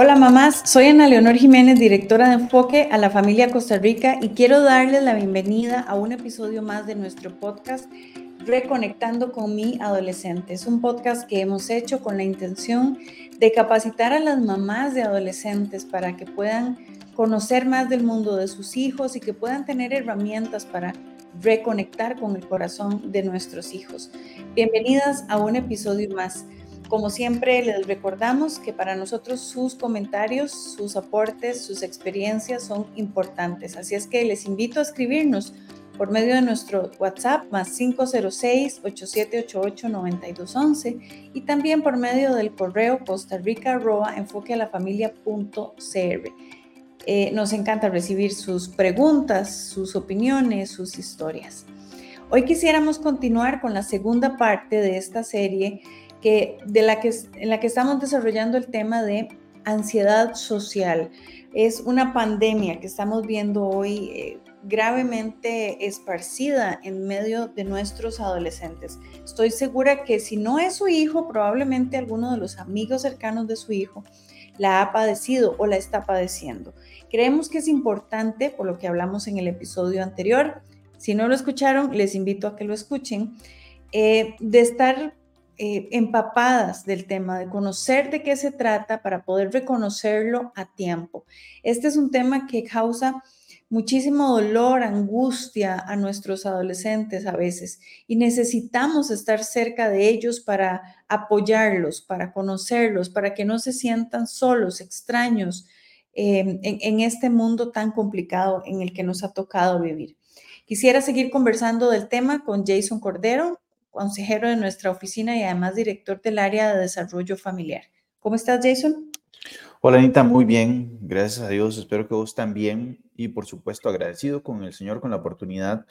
Hola mamás, soy Ana Leonor Jiménez, directora de Enfoque a la Familia Costa Rica y quiero darles la bienvenida a un episodio más de nuestro podcast Reconectando con mi adolescente. Es un podcast que hemos hecho con la intención de capacitar a las mamás de adolescentes para que puedan conocer más del mundo de sus hijos y que puedan tener herramientas para reconectar con el corazón de nuestros hijos. Bienvenidas a un episodio más. Como siempre, les recordamos que para nosotros sus comentarios, sus aportes, sus experiencias son importantes. Así es que les invito a escribirnos por medio de nuestro WhatsApp más 506-8788-9211 y también por medio del correo costarrica.enfoquealafamilia.cr. Eh, nos encanta recibir sus preguntas, sus opiniones, sus historias. Hoy quisiéramos continuar con la segunda parte de esta serie que, de la que, en la que estamos desarrollando el tema de ansiedad social. Es una pandemia que estamos viendo hoy eh, gravemente esparcida en medio de nuestros adolescentes. Estoy segura que si no es su hijo, probablemente alguno de los amigos cercanos de su hijo la ha padecido o la está padeciendo. Creemos que es importante, por lo que hablamos en el episodio anterior, si no lo escucharon, les invito a que lo escuchen, eh, de estar eh, empapadas del tema, de conocer de qué se trata para poder reconocerlo a tiempo. Este es un tema que causa muchísimo dolor, angustia a nuestros adolescentes a veces y necesitamos estar cerca de ellos para apoyarlos, para conocerlos, para que no se sientan solos, extraños eh, en, en este mundo tan complicado en el que nos ha tocado vivir. Quisiera seguir conversando del tema con Jason Cordero, consejero de nuestra oficina y además director del área de desarrollo familiar. ¿Cómo estás, Jason? Hola, Anita, muy bien, gracias a Dios, espero que vos también y por supuesto agradecido con el Señor con la oportunidad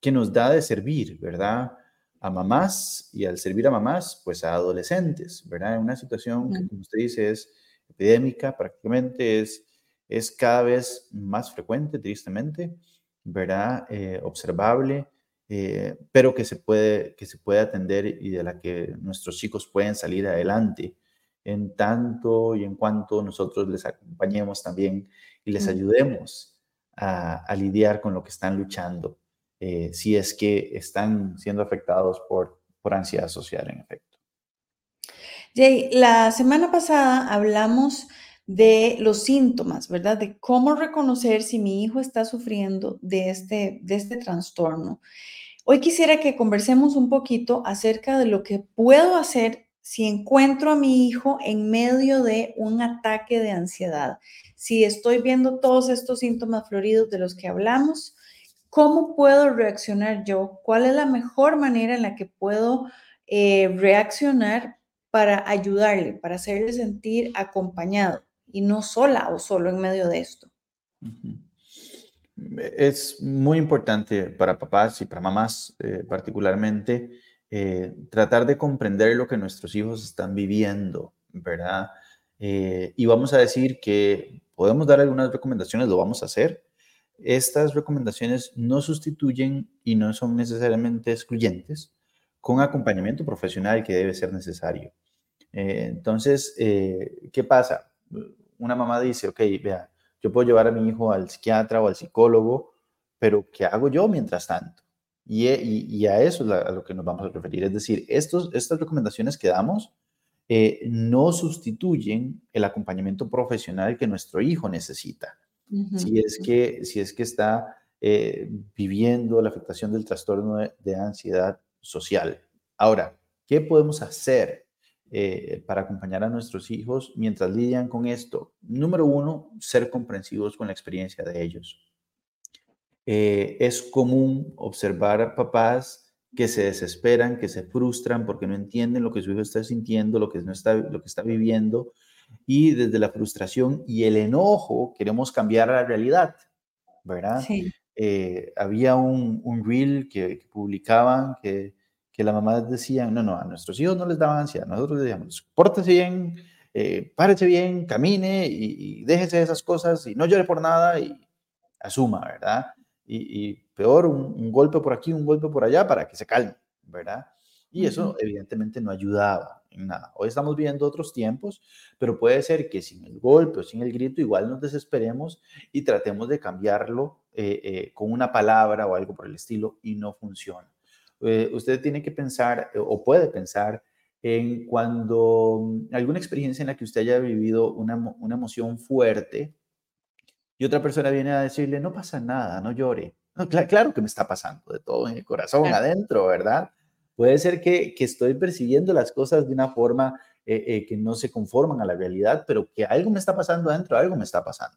que nos da de servir, ¿verdad? A mamás y al servir a mamás, pues a adolescentes, ¿verdad? En una situación que, como usted dice, es epidémica, prácticamente es, es cada vez más frecuente, tristemente, ¿verdad? Eh, observable eh, pero que se, puede, que se puede atender y de la que nuestros chicos pueden salir adelante en tanto y en cuanto nosotros les acompañemos también y les ayudemos a, lidiar con lo que están luchando, eh, si es que están siendo afectados por, por ansiedad social, en efecto. Jay, la semana pasada hablamos de los síntomas, ¿verdad? De cómo reconocer si mi hijo está sufriendo de este, de este trastorno. Hoy quisiera que conversemos un poquito acerca de lo que puedo hacer si encuentro a mi hijo en medio de un ataque de ansiedad. Si estoy viendo todos estos síntomas floridos de los que hablamos, ¿cómo puedo reaccionar yo? ¿Cuál es la mejor manera en la que puedo eh, reaccionar para ayudarle, para hacerle sentir acompañado y no sola o solo en medio de esto? es muy importante para papás y para mamás eh, particularmente eh, tratar de comprender lo que nuestros hijos están viviendo, ¿verdad? Eh, y vamos a decir que podemos dar algunas recomendaciones, lo vamos a hacer. Estas recomendaciones no sustituyen y no son necesariamente excluyentes con acompañamiento profesional que debe ser necesario. entonces, ¿qué pasa? Una mamá dice, ok, vea, yo puedo llevar a mi hijo al psiquiatra o al psicólogo, pero ¿qué hago yo mientras tanto? Y, y, a eso es a lo que nos vamos a referir. Es decir, estos, estas recomendaciones que damos eh, no sustituyen el acompañamiento profesional que nuestro hijo necesita. si, es que, si es que está eh, viviendo la afectación del trastorno de ansiedad social. Ahora, ¿qué podemos hacer eh, para acompañar a nuestros hijos mientras lidian con esto? Número uno, ser comprensivos con la experiencia de ellos. Eh, es común observar a papás que se desesperan, que se frustran porque no entienden lo que su hijo está sintiendo, lo que, no está, lo que está viviendo, y desde la frustración y el enojo queremos cambiar la realidad, ¿verdad? Sí. Eh, había un, un reel que, que publicaban que que la mamá decía, no, no, a nuestros hijos no les daban ansiedad, nosotros les decíamos, pórtese bien, eh, párese bien, camine y, déjese de esas cosas y no llore por nada y asuma, ¿verdad? Y, peor, un, golpe por aquí, un golpe por allá para que se calme, ¿verdad? Y eso evidentemente no ayudaba, en nada. Hoy estamos viviendo otros tiempos, pero puede ser que sin el golpe o sin el grito igual nos desesperemos y tratemos de cambiarlo eh, eh, con una palabra o algo por el estilo y no funciona. Eh, usted tiene que pensar o puede pensar en cuando mm, alguna experiencia en la que usted haya vivido una, una emoción fuerte y otra persona viene a decirle, no pasa nada, no llore. claro, que me está pasando de todo en el corazón, adentro, ¿verdad? Puede ser que, que, estoy percibiendo las cosas de una forma que no se conforman a la realidad, pero que algo me está pasando adentro, algo me está pasando.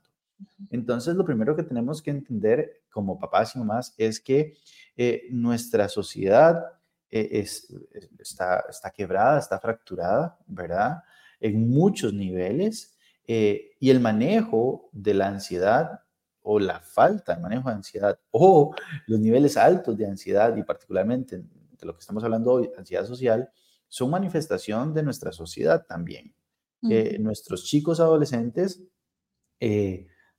Entonces, lo primero que tenemos que entender como papás y mamás es que eh, nuestra sociedad eh, está, está quebrada, está fracturada, ¿verdad? En muchos niveles. Eh, y el manejo de la ansiedad o la falta de manejo de ansiedad o los niveles altos de ansiedad y particularmente de lo que estamos hablando hoy, ansiedad social, son manifestación de nuestra sociedad también. nuestros chicos adolescentes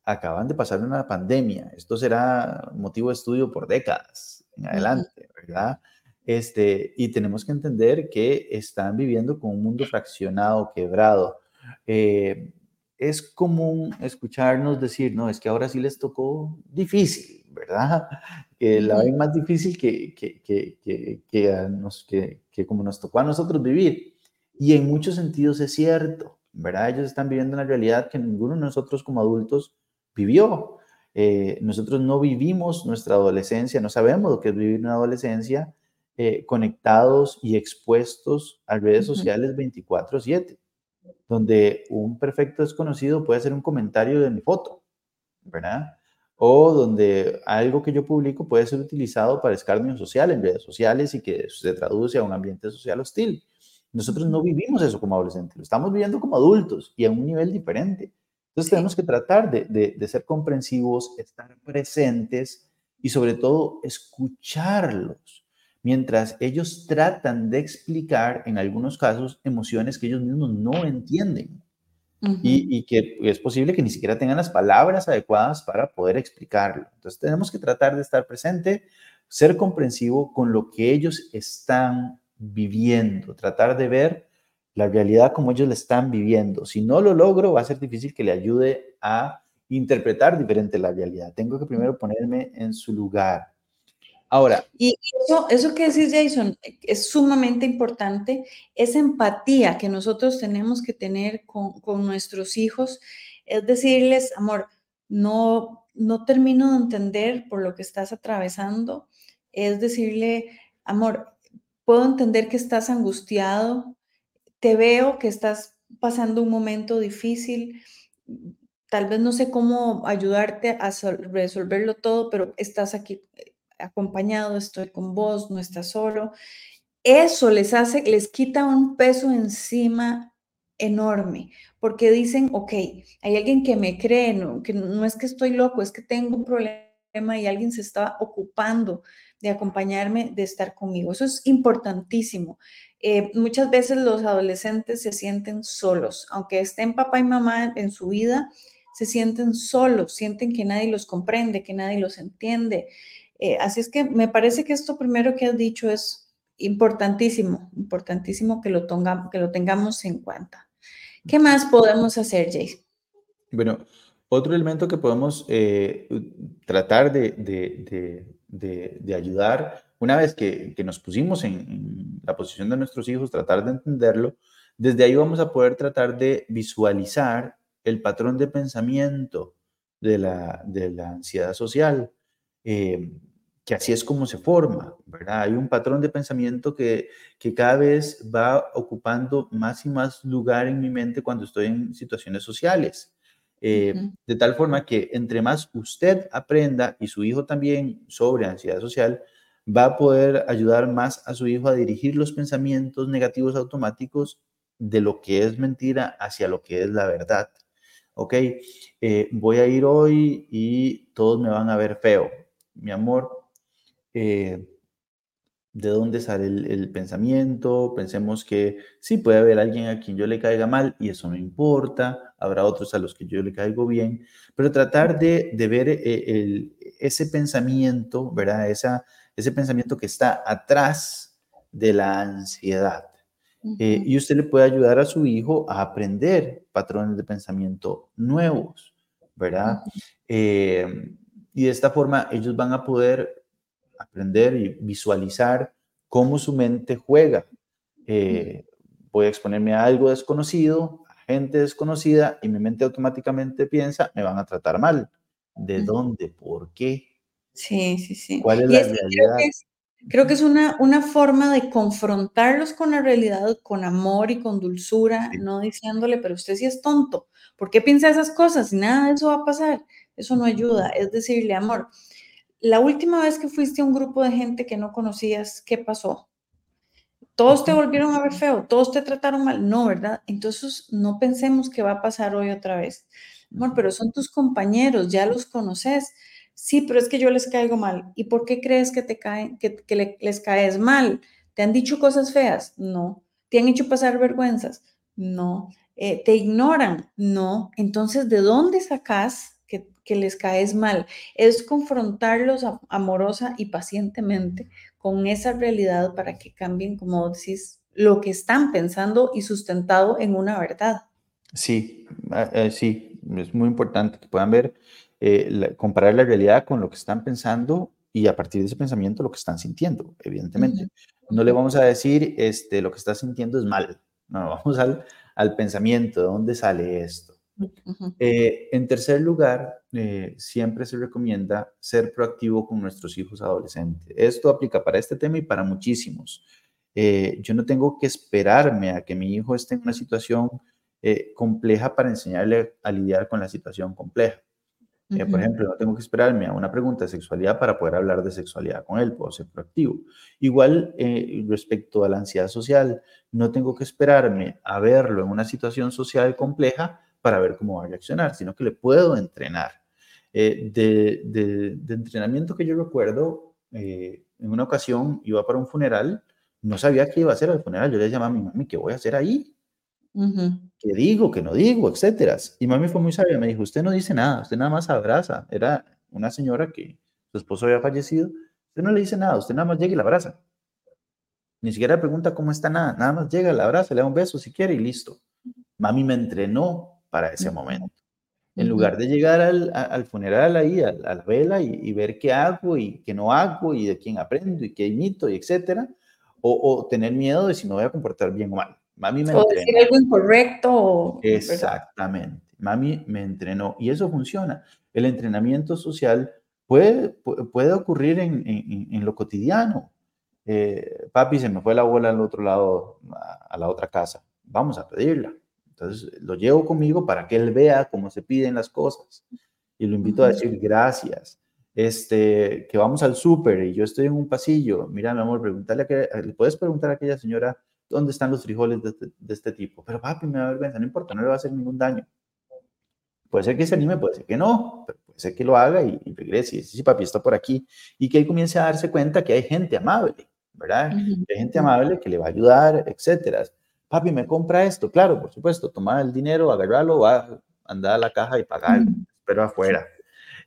acaban de pasar una pandemia. Esto será motivo de estudio por décadas en adelante, ¿verdad? Este, y tenemos que entender que están viviendo con un mundo fraccionado, quebrado. Eh, es común escucharnos decir, no, es que ahora sí les tocó difícil, ¿verdad? Que la ven más difícil que, que, que, que, nos, que, como nos tocó a nosotros vivir. Y en muchos sentidos es cierto, ¿verdad? Ellos están viviendo una realidad que ninguno de nosotros como adultos vivió. Eh, nosotros no vivimos nuestra adolescencia, no sabemos lo que es vivir una adolescencia eh, conectados y expuestos a redes sociales 24/7, donde un perfecto desconocido puede hacer un comentario de mi foto, ¿verdad? O donde algo que yo publico puede ser utilizado para escarnio social en redes sociales y que se traduce a un ambiente social hostil. Nosotros no vivimos eso como adolescentes, lo estamos viviendo como adultos y a un nivel diferente. Entonces tenemos que tratar de, ser comprensivos, estar presentes y sobre todo escucharlos mientras ellos tratan de explicar en algunos casos emociones que ellos mismos no entienden. y, y, que es posible que ni siquiera tengan las palabras adecuadas para poder explicarlo. Entonces tenemos que tratar de estar presente, ser comprensivo con lo que ellos están viviendo, tratar de ver la realidad como ellos la están viviendo. Si no lo logro, va a ser difícil que le ayude a interpretar diferente la realidad. Tengo que primero ponerme en su lugar. Ahora. Y eso, eso que decís, Jason, es sumamente importante, esa empatía que nosotros tenemos que tener con, con nuestros hijos, es decirles, amor, no, no termino de entender por lo que estás atravesando, es decirle, amor, puedo entender que estás angustiado, te veo que estás pasando un momento difícil, tal vez no sé cómo ayudarte a resolverlo todo, pero estás aquí eh, acompañado, estoy con vos, no estás solo. Eso les hace, les quita un peso encima enorme, porque dicen, ok, hay alguien que me cree, no, que no es que estoy loco, es que tengo un problema y alguien se está ocupando de acompañarme, de estar conmigo. Eso es importantísimo. Eh, muchas veces los adolescentes se sienten solos, aunque estén papá y mamá en su vida, se sienten solos, sienten que nadie los comprende, que nadie los entiende. Eh, así es que me parece que esto primero que has dicho es importantísimo, importantísimo que lo, que lo tengamos en cuenta. ¿Qué más podemos hacer, Jay? Bueno, otro elemento que podemos eh, tratar de, de ayudar una vez que, nos pusimos en, la posición de nuestros hijos, tratar de entenderlo, desde ahí vamos a poder tratar de visualizar el patrón de pensamiento de la, de la ansiedad social, eh, que así es como se forma, ¿verdad? Hay un patrón de pensamiento que, que cada vez va ocupando más y más lugar en mi mente cuando estoy en situaciones sociales. Eh, de tal forma que entre más usted aprenda y su hijo también sobre ansiedad social, va a poder ayudar más a su hijo a dirigir los pensamientos negativos automáticos de lo que es mentira hacia lo que es la verdad. Ok, eh, voy a ir hoy y todos me van a ver feo. Mi amor, eh, ¿de dónde sale el, pensamiento? Pensemos que sí puede haber alguien a quien yo le caiga mal y eso no importa. Habrá otros a los que yo le caigo bien, pero tratar de, ver eh, ese pensamiento, ¿verdad? Esa, ese pensamiento que está atrás de la ansiedad. Eh, y usted le puede ayudar a su hijo a aprender patrones de pensamiento nuevos, ¿verdad? Eh, y de esta forma ellos van a poder aprender y visualizar cómo su mente juega. Eh, voy a exponerme a algo desconocido, a gente desconocida, y mi mente automáticamente piensa, me van a tratar mal. ¿De dónde? ¿Por qué? Sí, sí, sí. ¿Cuál es la realidad? Creo que es una, una forma de confrontarlos con la realidad con amor y con dulzura, no diciéndole, pero usted sí es tonto, ¿por qué piensa esas cosas? Y nada de eso va a pasar. Eso no ayuda. Es decirle, amor, la última vez que fuiste a un grupo de gente que no conocías, ¿qué pasó? Todos te volvieron a ver feo, todos te trataron mal. No, ¿verdad? Entonces no pensemos que va a pasar hoy otra vez. Amor, pero son tus compañeros, ya los conoces Sí, pero es que yo les caigo mal. ¿Y por qué crees que te caen, que, les caes mal? ¿Te han dicho cosas feas? No. ¿Te han hecho pasar vergüenzas? No. Eh, ¿Te ignoran? No. Entonces, ¿de dónde sacas que, les caes mal? Es confrontarlos amorosa y pacientemente con esa realidad para que cambien, como decís, lo que están pensando y sustentado en una verdad. Sí, ah, eh, sí, es muy importante que puedan ver eh, comparar la realidad con lo que están pensando y a partir de ese pensamiento lo que están sintiendo, evidentemente. No le vamos a decir, este, lo que estás sintiendo es mal, no, vamos al, al pensamiento, ¿de dónde sale esto? Eh, en tercer lugar, eh, siempre se recomienda ser proactivo con nuestros hijos adolescentes. Esto aplica para este tema y para muchísimos. yo no tengo que esperarme a que mi hijo esté en una situación compleja para enseñarle a lidiar con la situación compleja. Eh, por ejemplo, no tengo que esperarme a una pregunta de sexualidad para poder hablar de sexualidad con él, puedo ser proactivo. Igual eh, respecto a la ansiedad social, no tengo que esperarme a verlo en una situación social compleja para ver cómo va a reaccionar, sino que le puedo entrenar. Eh, de, de, entrenamiento que yo recuerdo, en una ocasión iba para un funeral, no sabía qué iba a hacer al funeral, yo le llamaba a mi mami, ¿qué voy a hacer ahí? ¿Qué digo? ¿Qué no digo? Etcétera. Y mami fue muy sabia, me dijo, usted no dice nada, usted nada más abraza. Era una señora que su esposo había fallecido, usted no le dice nada, usted nada más llega y la abraza. Ni siquiera pregunta cómo está nada, nada más llega, la abraza, le da un beso si quiere y listo. Mami me entrenó para ese momento. En lugar de llegar al, funeral ahí, a, la vela y, ver qué hago y qué no hago y de quién aprendo y qué imito y etcétera, o, o tener miedo de si me voy a comportar bien o mal. Mami me o decir algo incorrecto. Exactamente. Mami me entrenó y eso funciona. El entrenamiento social puede, puede ocurrir en, en, lo cotidiano. Eh, papi, se me fue la bola al otro lado, a, la otra casa. Vamos a pedirla. Entonces lo llevo conmigo para que él vea cómo se piden las cosas. Y lo invito a decir gracias. Este, que vamos al súper y yo estoy en un pasillo. Mira, mi amor, pregúntale a que, le puedes preguntar a aquella señora ¿dónde están los frijoles este, de este, tipo? Pero papi, me da vergüenza, no importa, no le va a hacer ningún daño. Puede ser que se anime, puede ser que no, pero puede ser que lo haga y, regrese y dice, sí, papi, está por aquí. Y que él comience a darse cuenta que hay gente amable, ¿verdad? Hay gente amable que le va a ayudar, etcétera. Papi, me compra esto, claro, por supuesto, tomar el dinero, agarrarlo, va, andar a la caja y pagar, pero afuera.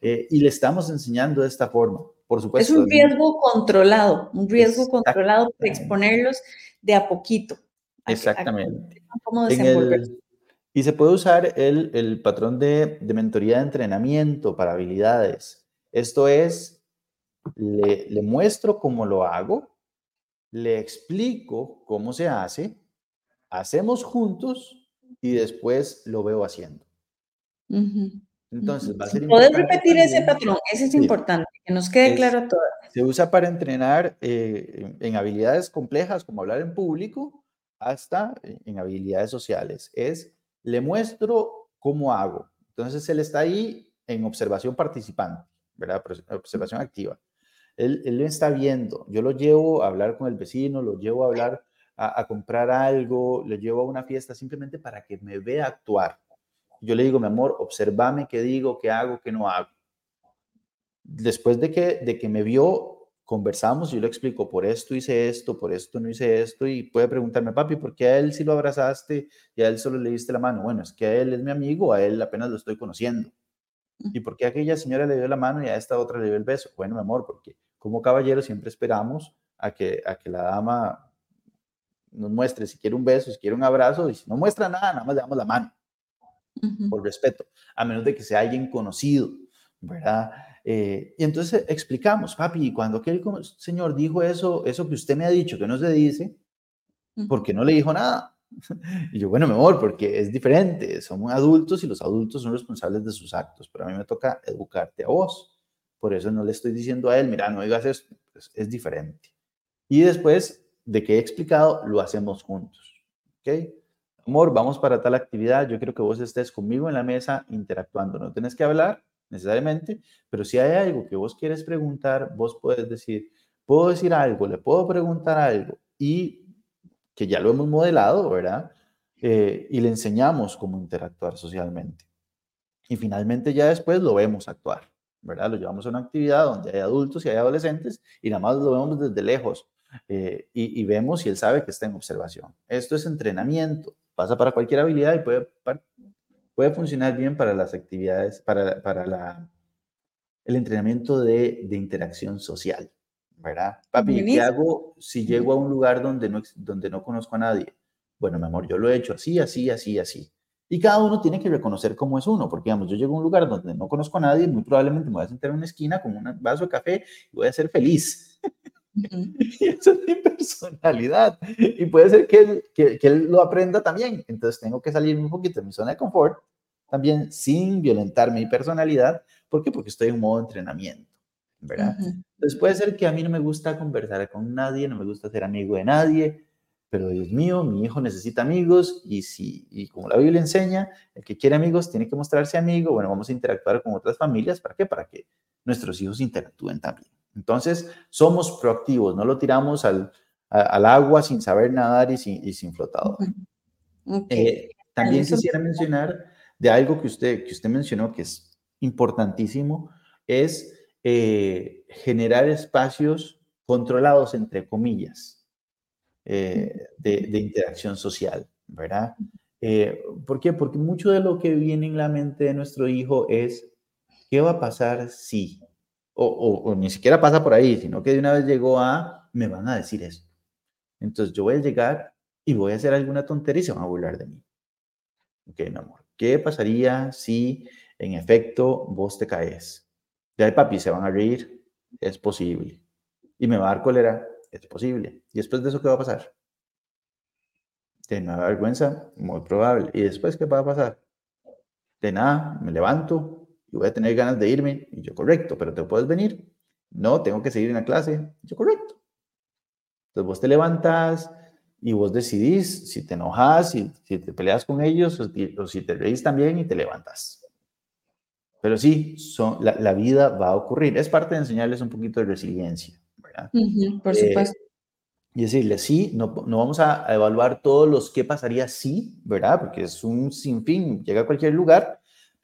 Eh, y le estamos enseñando de esta forma, por supuesto. Es un riesgo controlado, un riesgo controlado para exponerlos de a poquito. Exactamente. y se puede usar el, el patrón de, de, mentoría de entrenamiento para habilidades. Esto es, le, le, muestro cómo lo hago, le explico cómo se hace, hacemos juntos y después lo veo haciendo. Entonces, va a ser Puedes repetir ese patrón, ese es importante, que nos quede claro a todos. Se usa para entrenar eh, en habilidades complejas como hablar en público hasta en habilidades sociales. Es, le muestro cómo hago. Entonces, él está ahí en observación participante, ¿verdad? Observación activa. Él, él está viendo. Yo lo llevo a hablar con el vecino, lo llevo a hablar a, a comprar algo, lo llevo a una fiesta simplemente para que me vea actuar. Yo le digo, mi amor, observame qué digo, qué hago, qué no hago después de que, de que me vio, conversamos, yo le explico, por esto hice esto, por esto no hice esto, y puede preguntarme, papi, ¿por qué a él sí lo abrazaste y a él solo le diste la mano? Bueno, es que a él es mi amigo, a él apenas lo estoy conociendo. ¿Y por qué a aquella señora le dio la mano y a esta otra le dio el beso? Bueno, mi amor, porque como caballero siempre esperamos a que, a que la dama nos muestre si quiere un beso, si quiere un abrazo, y si no muestra nada, nada más le damos la mano, por respeto, a menos de que sea alguien conocido, ¿verdad? Eh, y entonces explicamos, papi, cuando aquel señor dijo eso, eso que usted me ha dicho que no se dice, ¿por qué no le dijo nada? Y yo, bueno, mi amor, porque es diferente, somos adultos y los adultos son responsables de sus actos, pero a mí me toca educarte a vos. Por eso no le estoy diciendo a él, mira, no digas esto, es, es diferente. Y después de que he explicado, lo hacemos juntos. ¿Ok? Amor, vamos para tal actividad, yo quiero que vos estés conmigo en la mesa interactuando, no tenés que hablar necesariamente, pero si hay algo que vos quieres preguntar, vos puedes decir, puedo decir algo, le puedo preguntar algo y que ya lo hemos modelado, ¿verdad? Eh, y le enseñamos cómo interactuar socialmente. Y finalmente ya después lo vemos actuar, ¿verdad? Lo llevamos a una actividad donde hay adultos y hay adolescentes y nada más lo vemos desde lejos eh, y, vemos si él sabe que está en observación. Esto es entrenamiento, pasa para cualquier habilidad y puede, puede funcionar bien para las actividades, para, para la, el entrenamiento de, de interacción social. ¿verdad? Papi, ¿qué hago si llego a un lugar donde no, donde no conozco a nadie? Bueno, mi amor, yo lo he hecho así, así, así, así. Y cada uno tiene que reconocer cómo es uno, porque digamos, yo llego a un lugar donde no conozco a nadie, muy probablemente me voy a sentar en una esquina con un vaso de café y voy a ser feliz. y esa es mi personalidad. Y puede ser que él, que, que él lo aprenda también. Entonces tengo que salir un poquito de mi zona de confort, también sin violentar mi personalidad. ¿Por qué? Porque estoy en modo entrenamiento. ¿verdad? Entonces puede ser que a mí no me gusta conversar con nadie, no me gusta ser amigo de nadie, pero Dios mío, mi hijo necesita amigos y si y como la Biblia enseña, el que quiere amigos tiene que mostrarse amigo, bueno, vamos a interactuar con otras familias, ¿para qué? Para que nuestros hijos interactúen también. Entonces, somos proactivos, no lo tiramos al, al agua sin saber nadar y sin, y sin flotador. Eh, también quisiera mencionar de algo que usted, que usted mencionó que es importantísimo, es eh, generar espacios controlados, entre comillas, eh, de, interacción social, ¿verdad? Eh, ¿Por qué? Porque mucho de lo que viene en la mente de nuestro hijo es, ¿qué va a pasar si? O, ni siquiera pasa por ahí, sino que de una vez llegó a, me van a decir esto. Entonces yo voy a llegar y voy a hacer alguna tontería y se van a burlar de mí. Ok, mi amor. ¿Qué pasaría si en efecto vos te caes? Ya papi, se van a reír, es posible. Y me va a dar cólera, es posible. ¿Y después de eso qué va a pasar? De nada vergüenza, muy probable. ¿Y después qué va a pasar? De nada, me levanto y voy a tener ganas de irme. Y yo, correcto, pero te puedes venir. No, tengo que seguir en la clase. yo, correcto. Entonces vos te levantas y vos decidís si te enojas, si, si te peleas con ellos o, o si te reís también y te levantas. Pero sí, son, la, vida va a ocurrir. Es parte de enseñarles un poquito de resiliencia, ¿verdad? por eh, supuesto. y decirles, sí, no, no vamos a, evaluar todos los qué pasaría si, ¿verdad? Porque es un sinfín, llega a cualquier lugar,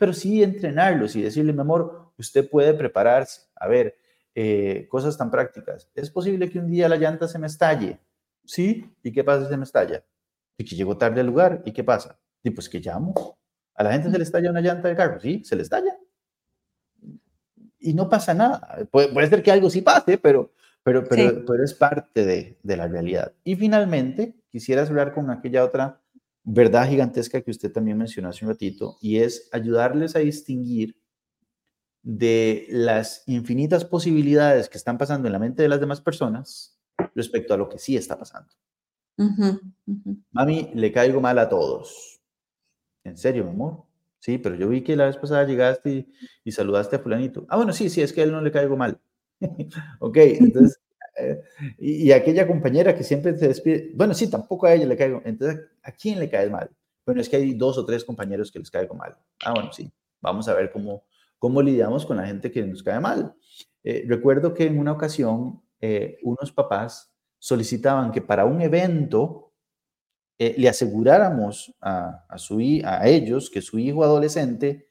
pero sí entrenarlos y decirle, mi amor, usted puede prepararse. A ver, eh, cosas tan prácticas. ¿Es posible que un día la llanta se me estalle? Sí, ¿y qué pasa si se me estalla? Y que llego tarde al lugar, ¿y qué pasa? Y pues que llamo. ¿A la gente se le estalla una llanta de carro? Sí, se le estalla y no pasa nada. Puede, ser que algo sí pase, pero, pero, pero, pero es parte de, de, la realidad. Y finalmente, quisiera hablar con aquella otra verdad gigantesca que usted también mencionó hace un ratito, y es ayudarles a distinguir de las infinitas posibilidades que están pasando en la mente de las demás personas respecto a lo que sí está pasando. Mami, le caigo mal a todos. ¿En serio, mi amor? Sí, pero yo vi que la vez pasada llegaste y, saludaste a fulanito. Ah, bueno, sí, sí, es que a él no le caigo mal. ok, entonces, eh, y, aquella compañera que siempre se despide, bueno, sí, tampoco a ella le caigo. Entonces, ¿a quién le cae mal? Bueno, es que hay dos o tres compañeros que les caigo mal. Ah, bueno, sí, vamos a ver cómo, cómo lidiamos con la gente que nos cae mal. Eh, recuerdo que en una ocasión eh, unos papás solicitaban que para un evento le aseguráramos a, su, a ellos que su hijo adolescente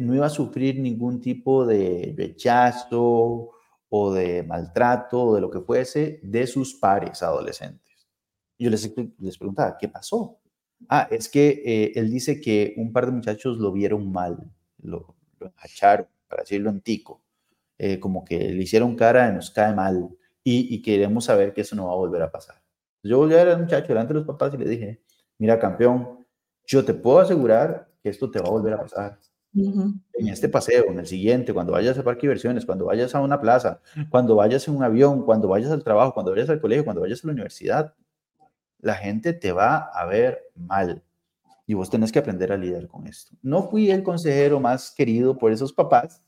no iba a sufrir ningún tipo de rechazo o de maltrato o de lo que fuese de sus pares adolescentes. Yo les, les preguntaba, ¿qué pasó? Ah, es que eh, él dice que un par de muchachos lo vieron mal, lo, lo para decirlo en tico, como que le hicieron cara de nos cae mal y, y queremos saber que eso no va a volver a pasar. Yo volví a ver al muchacho delante de los papás y le dije, mira campeón, yo te puedo asegurar que esto te va a volver a pasar. En este paseo, en el siguiente, cuando vayas a parque de diversiones, cuando vayas a una plaza, cuando vayas en un avión, cuando vayas al trabajo, cuando vayas al colegio, cuando vayas a la universidad, la gente te va a ver mal. Y vos tenés que aprender a lidiar con esto. No fui el consejero más querido por esos papás,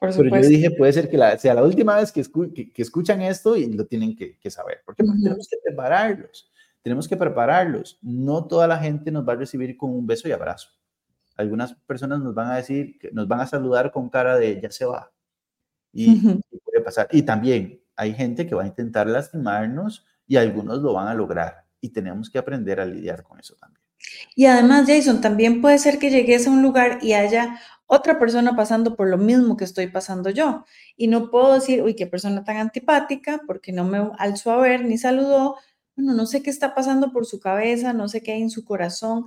pero yo dije, puede ser que sea la última vez que, que, escuchan esto y lo tienen que, saber. Porque tenemos que prepararlos. Tenemos que prepararlos. No toda la gente nos va a recibir con un beso y abrazo. Algunas personas nos van a decir, nos van a saludar con cara de ya se va. Y, y puede pasar. Y también hay gente que va a intentar lastimarnos y algunos lo van a lograr. Y tenemos que aprender a lidiar con eso también. Y además, Jason, también puede ser que llegues a un lugar y haya otra persona pasando por lo mismo que estoy pasando yo. Y no puedo decir, uy, qué persona tan antipática, porque no me alzó a ver ni saludó. Bueno, no sé qué está pasando por su cabeza, no sé qué hay en su corazón.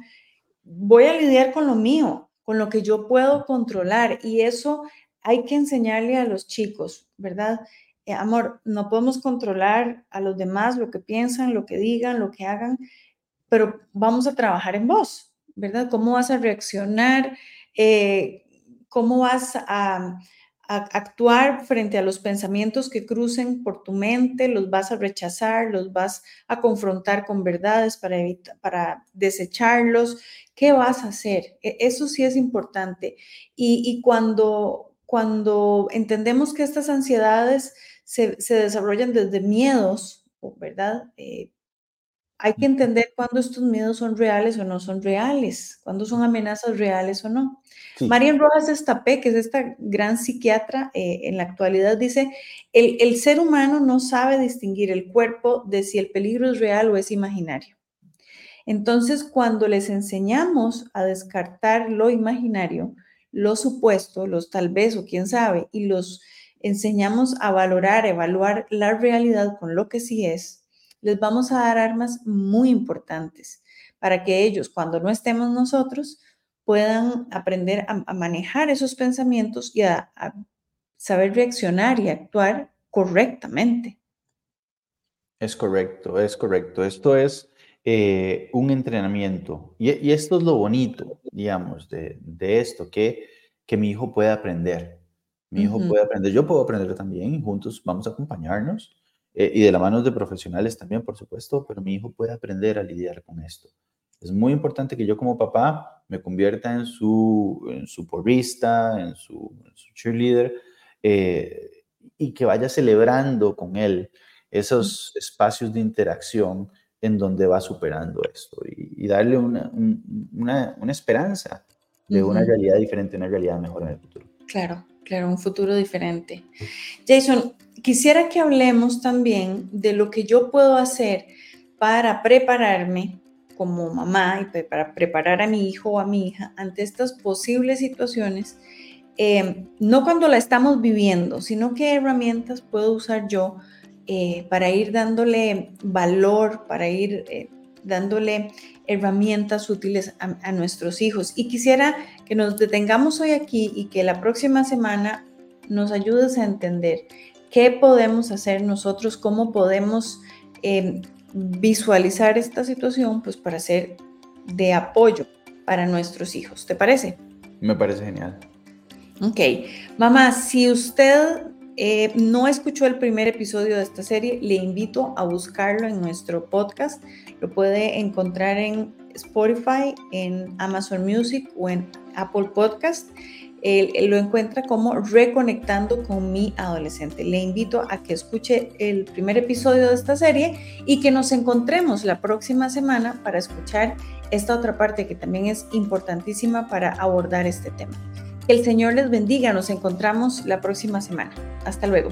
Voy a lidiar con lo mío, con lo que yo puedo controlar. Y eso hay que enseñarle a los chicos, ¿verdad? Eh, amor, no podemos controlar a los demás, lo que piensan, lo que digan, lo que hagan, pero vamos a trabajar en vos, ¿verdad? ¿Cómo vas a reaccionar? Eh, cómo vas a, actuar frente a los pensamientos que crucen por tu mente, los vas a rechazar, los vas a confrontar con verdades para, para desecharlos, ¿qué vas a hacer? E, eso sí es importante. Y, cuando, cuando entendemos que estas ansiedades se, desarrollan desde miedos, ¿verdad? Eh, hay que entender cuándo estos miedos son reales o no son reales, cuándo son amenazas reales o no. Marian Rojas Estapé, que es esta gran psiquiatra eh, en la actualidad, dice, el, el ser humano no sabe distinguir el cuerpo de si el peligro es real o es imaginario. Entonces, cuando les enseñamos a descartar lo imaginario, lo supuesto, los tal vez o quién sabe, y los enseñamos a valorar, evaluar la realidad con lo que sí es, les vamos a dar armas muy importantes para que ellos, cuando no estemos nosotros, puedan aprender a, manejar esos pensamientos y a, saber reaccionar y actuar correctamente. Es correcto, es correcto. Esto es eh, un entrenamiento. Y, esto es lo bonito, digamos, de, esto, que, que mi hijo puede aprender. Mi hijo puede aprender, yo puedo aprender también y juntos vamos a acompañarnos eh, y de la mano de profesionales también, por supuesto, pero mi hijo puede aprender a lidiar con esto. Es muy importante que yo como papá me convierta en su, en su porrista, en su, cheerleader, eh, y que vaya celebrando con él esos espacios de interacción en donde va superando esto y, darle una, una, una, esperanza de una realidad diferente, una realidad mejor en el futuro. Claro, claro, un futuro diferente. Jason, quisiera que hablemos también de lo que yo puedo hacer para prepararme como mamá y para preparar a mi hijo o a mi hija ante estas posibles situaciones, eh, no cuando la estamos viviendo, sino qué herramientas puedo usar yo eh, para ir dándole valor, para ir eh, dándole herramientas útiles a, a, nuestros hijos. Y quisiera que nos detengamos hoy aquí y que la próxima semana nos ayudes a entender qué podemos hacer nosotros, cómo podemos visualizar esta situación pues para ser de apoyo para nuestros hijos. ¿Te parece? Me parece genial. Ok, mamá, si usted eh, no escuchó el primer episodio de esta serie, le invito a buscarlo en nuestro podcast. Lo puede encontrar en Spotify, en Amazon Music o en Apple Podcast lo encuentra como Reconectando con mi adolescente. Le invito a que escuche el primer episodio de esta serie y que nos encontremos la próxima semana para escuchar esta otra parte que también es importantísima para abordar este tema. Que el Señor les bendiga. Nos encontramos la próxima semana. Hasta luego.